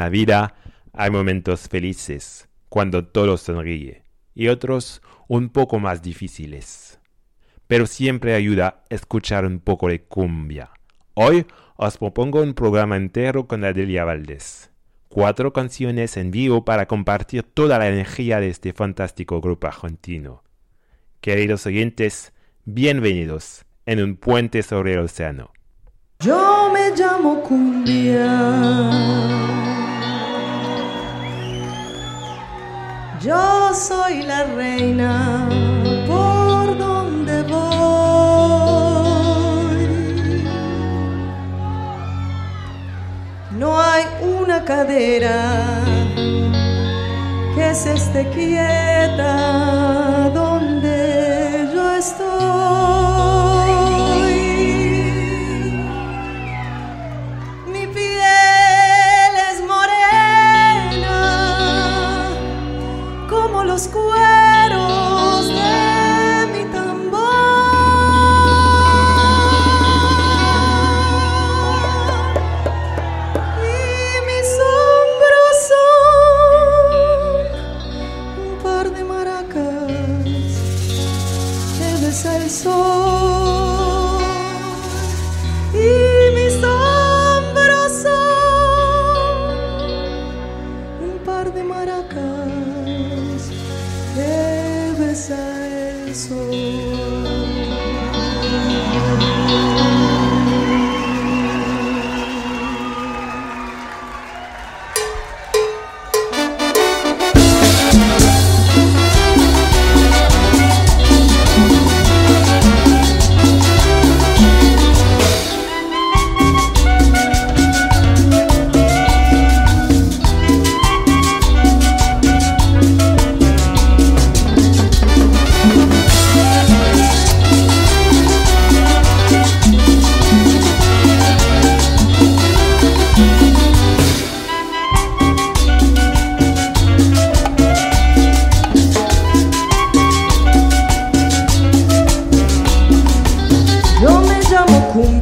la vida hay momentos felices, cuando todo sonríe, y otros un poco más difíciles. Pero siempre ayuda escuchar un poco de cumbia. Hoy os propongo un programa entero con Adelia Valdés. Cuatro canciones en vivo para compartir toda la energía de este fantástico grupo argentino. Queridos oyentes, bienvenidos en un puente sobre el océano. Yo me llamo cumbia. Yo soy la reina por donde voy. No hay una cadera que se esté quieta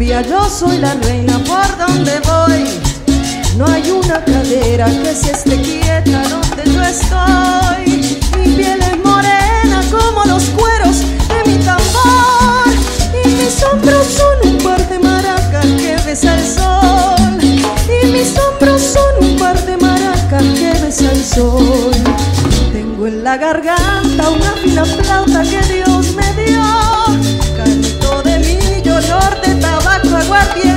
yo soy la reina por donde voy. No hay una cadera que se esté quieta donde yo estoy. Mi piel es morena como los cueros de mi tambor. Y mis hombros son un par de maracas que besa el sol. Y mis hombros son un par de maracas que besa el sol. Tengo en la garganta una fila flauta que Dios me dio agua bien.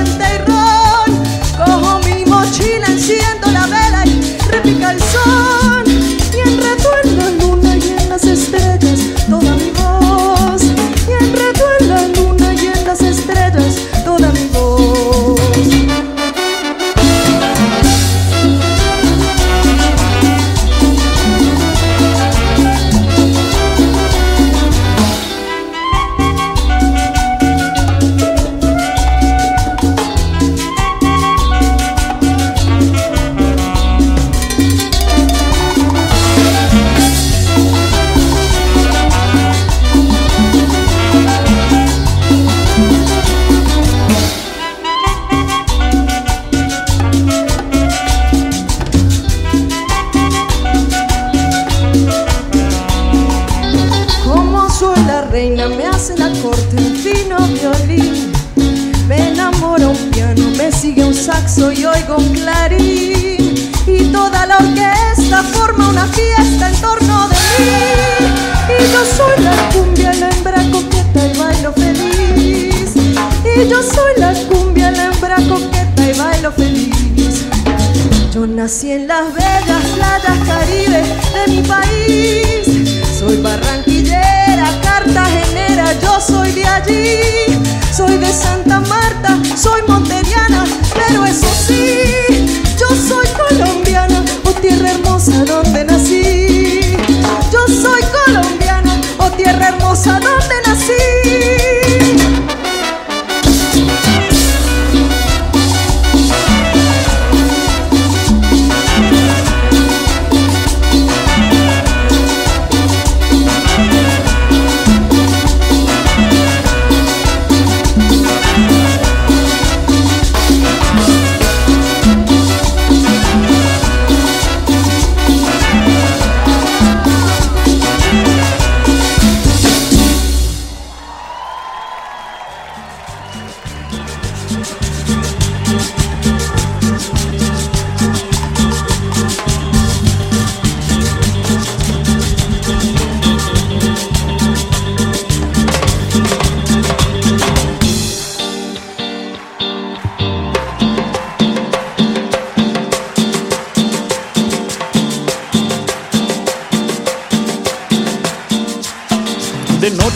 Nací en Las Vegas, playas Caribe de mi país.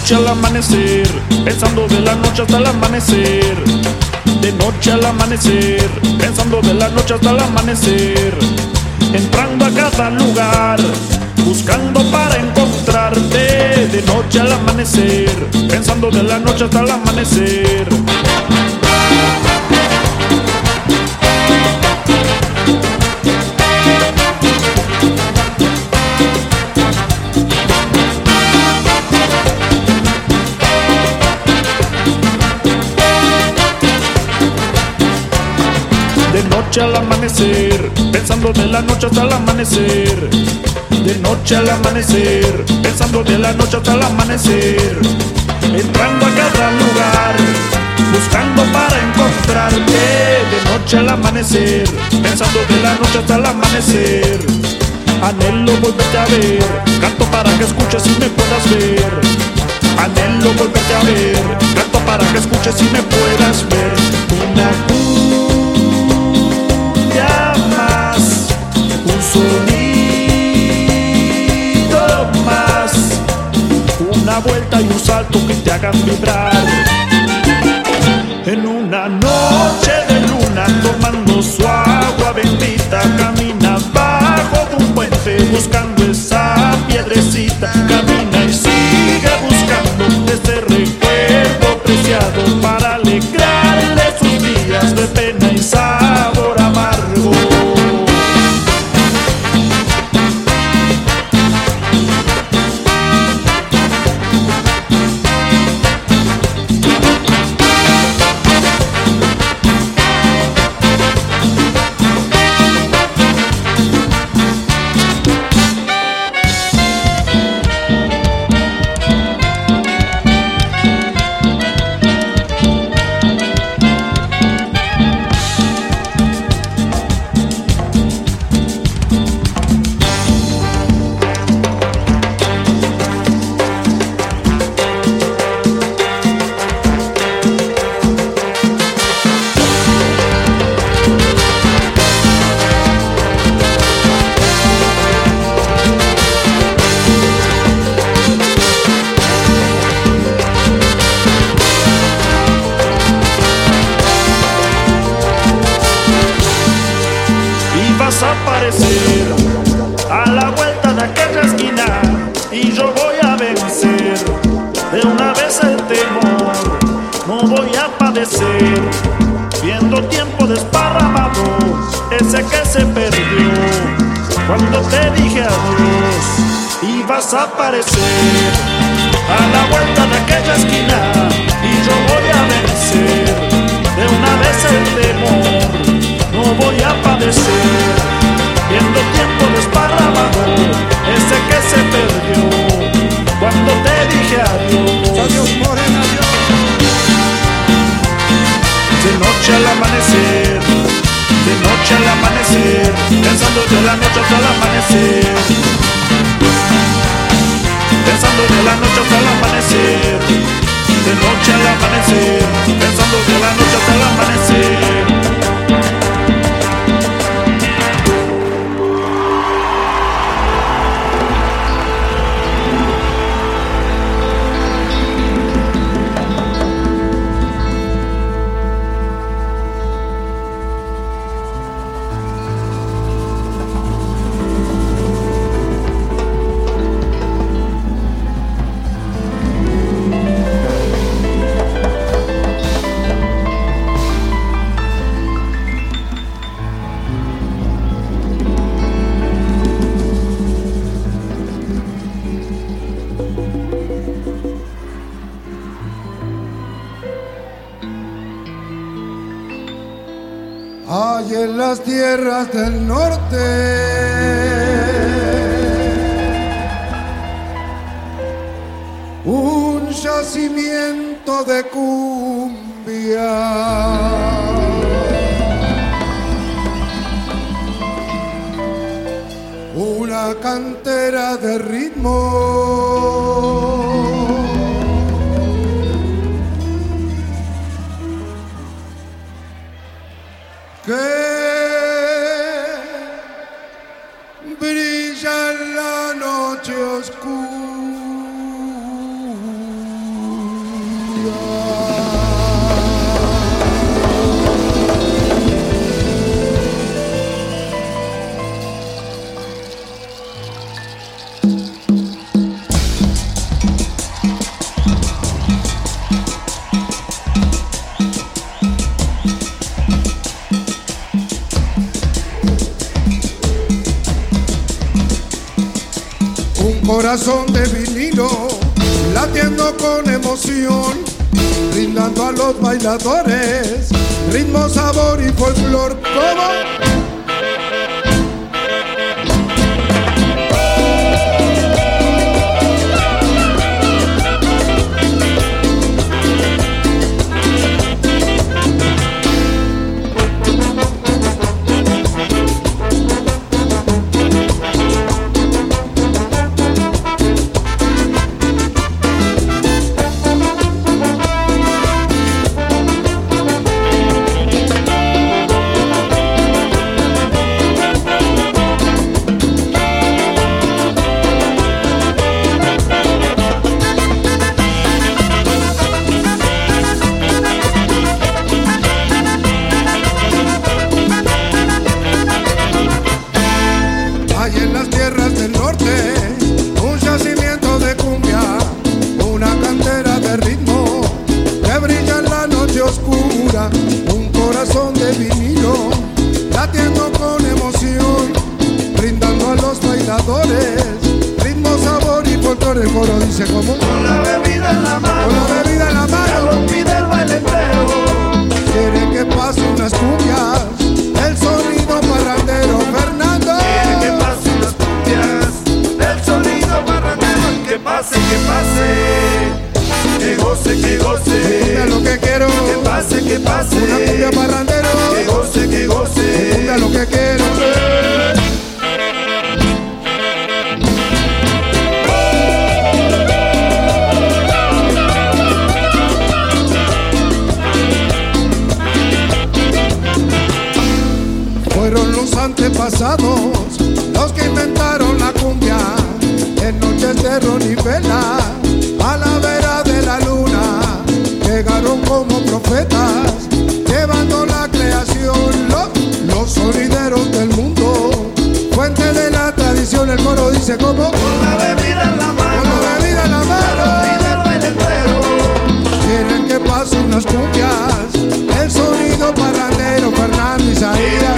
Noche al amanecer, pensando de la noche hasta el amanecer. De noche al amanecer, pensando de la noche hasta el amanecer. Entrando a cada lugar, buscando para encontrarte. De noche al amanecer, pensando de la noche hasta el amanecer. Noche al amanecer, pensando de la noche hasta el amanecer. De noche al amanecer, pensando de la noche hasta el amanecer. Entrando a cada lugar, buscando para encontrarte. De noche al amanecer, pensando de la noche hasta el amanecer. Anhelo volverte a ver, canto para que escuches y me puedas ver. Anhelo volverte a ver, canto para que escuches y me puedas ver. Una sonido más, una vuelta y un salto que te hagan vibrar. En una noche de luna tomando su vas a aparecer a la vuelta de aquella esquina y yo voy a vencer. De una vez el temor no voy a padecer. Viendo tiempo desparramado ese que se perdió cuando te dije adiós. Adiós, morena, adiós. de noche al amanecer de noche al amanecer pensando de la noche hasta el amanecer noche hasta el amanecer de noche al amanecer pensando de la noche hasta el amanecer en las tierras del norte un yacimiento de cumbia. Una cantera de ritmo. Corazón de vinilo, latiendo con emoción, brindando a los bailadores, ritmo, sabor y folclor. ¿Cómo? Que pase, una cumbia parrandero. que goce, que goce, Cumbia lo que quiero. Fueron los antepasados los que inventaron la cumbia en noches de ron y vela profetas llevando la creación los, los sonideros del mundo. Fuente de la tradición el coro dice como con con la bebida en la mano, la bebida en la mano. pide el entero. quieren que pase unas cumbias el sonido parrandero Fernando Isaías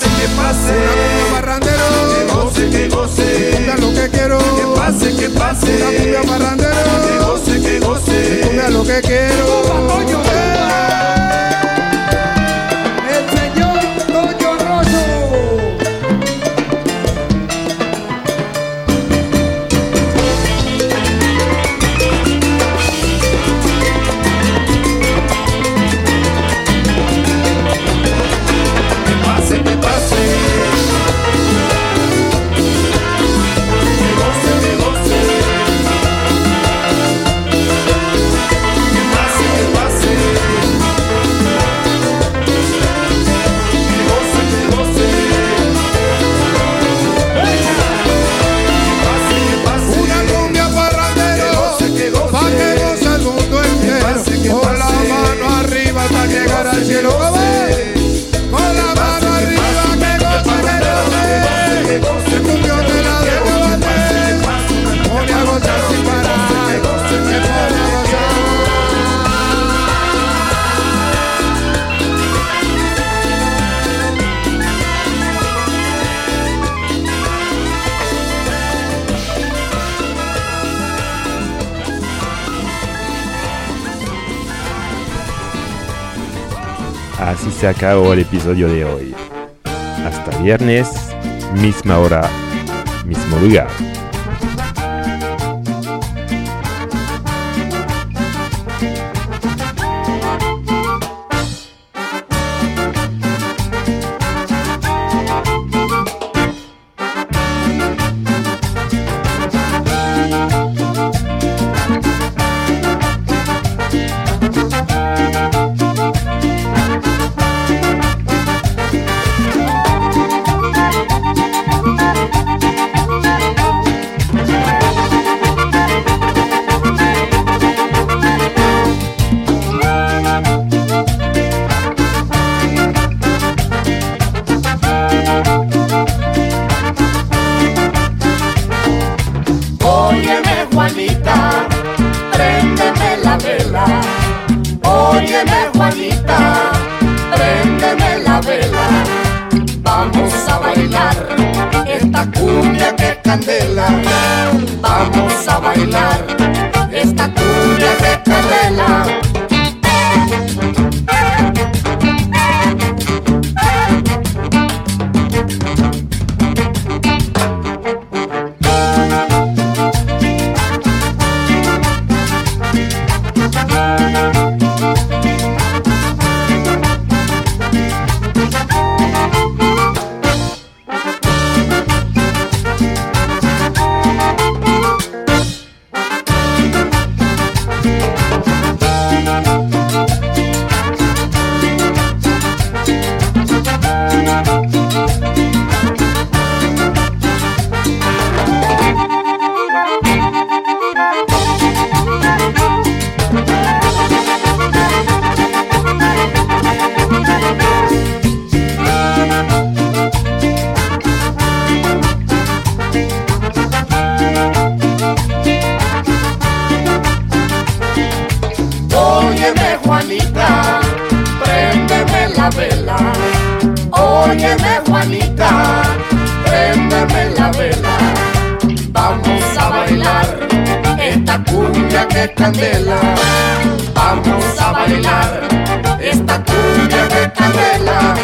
pase, que pase, Una parrandero que goce, que goce, Cumbia lo que quiero. Que pase, que pase, Una cumbia que parrandero goce, que goce. Cumbia lo que quiero Así se acabó el episodio de hoy. Hasta viernes, misma hora, mismo lugar. Esta cumbia que candela. Vamos a bailar esta cumbia que candela. La vela. Óyeme Juanita, préndeme la vela. Vamos a bailar esta cumbia que candela. Vamos a bailar esta cumbia que candela.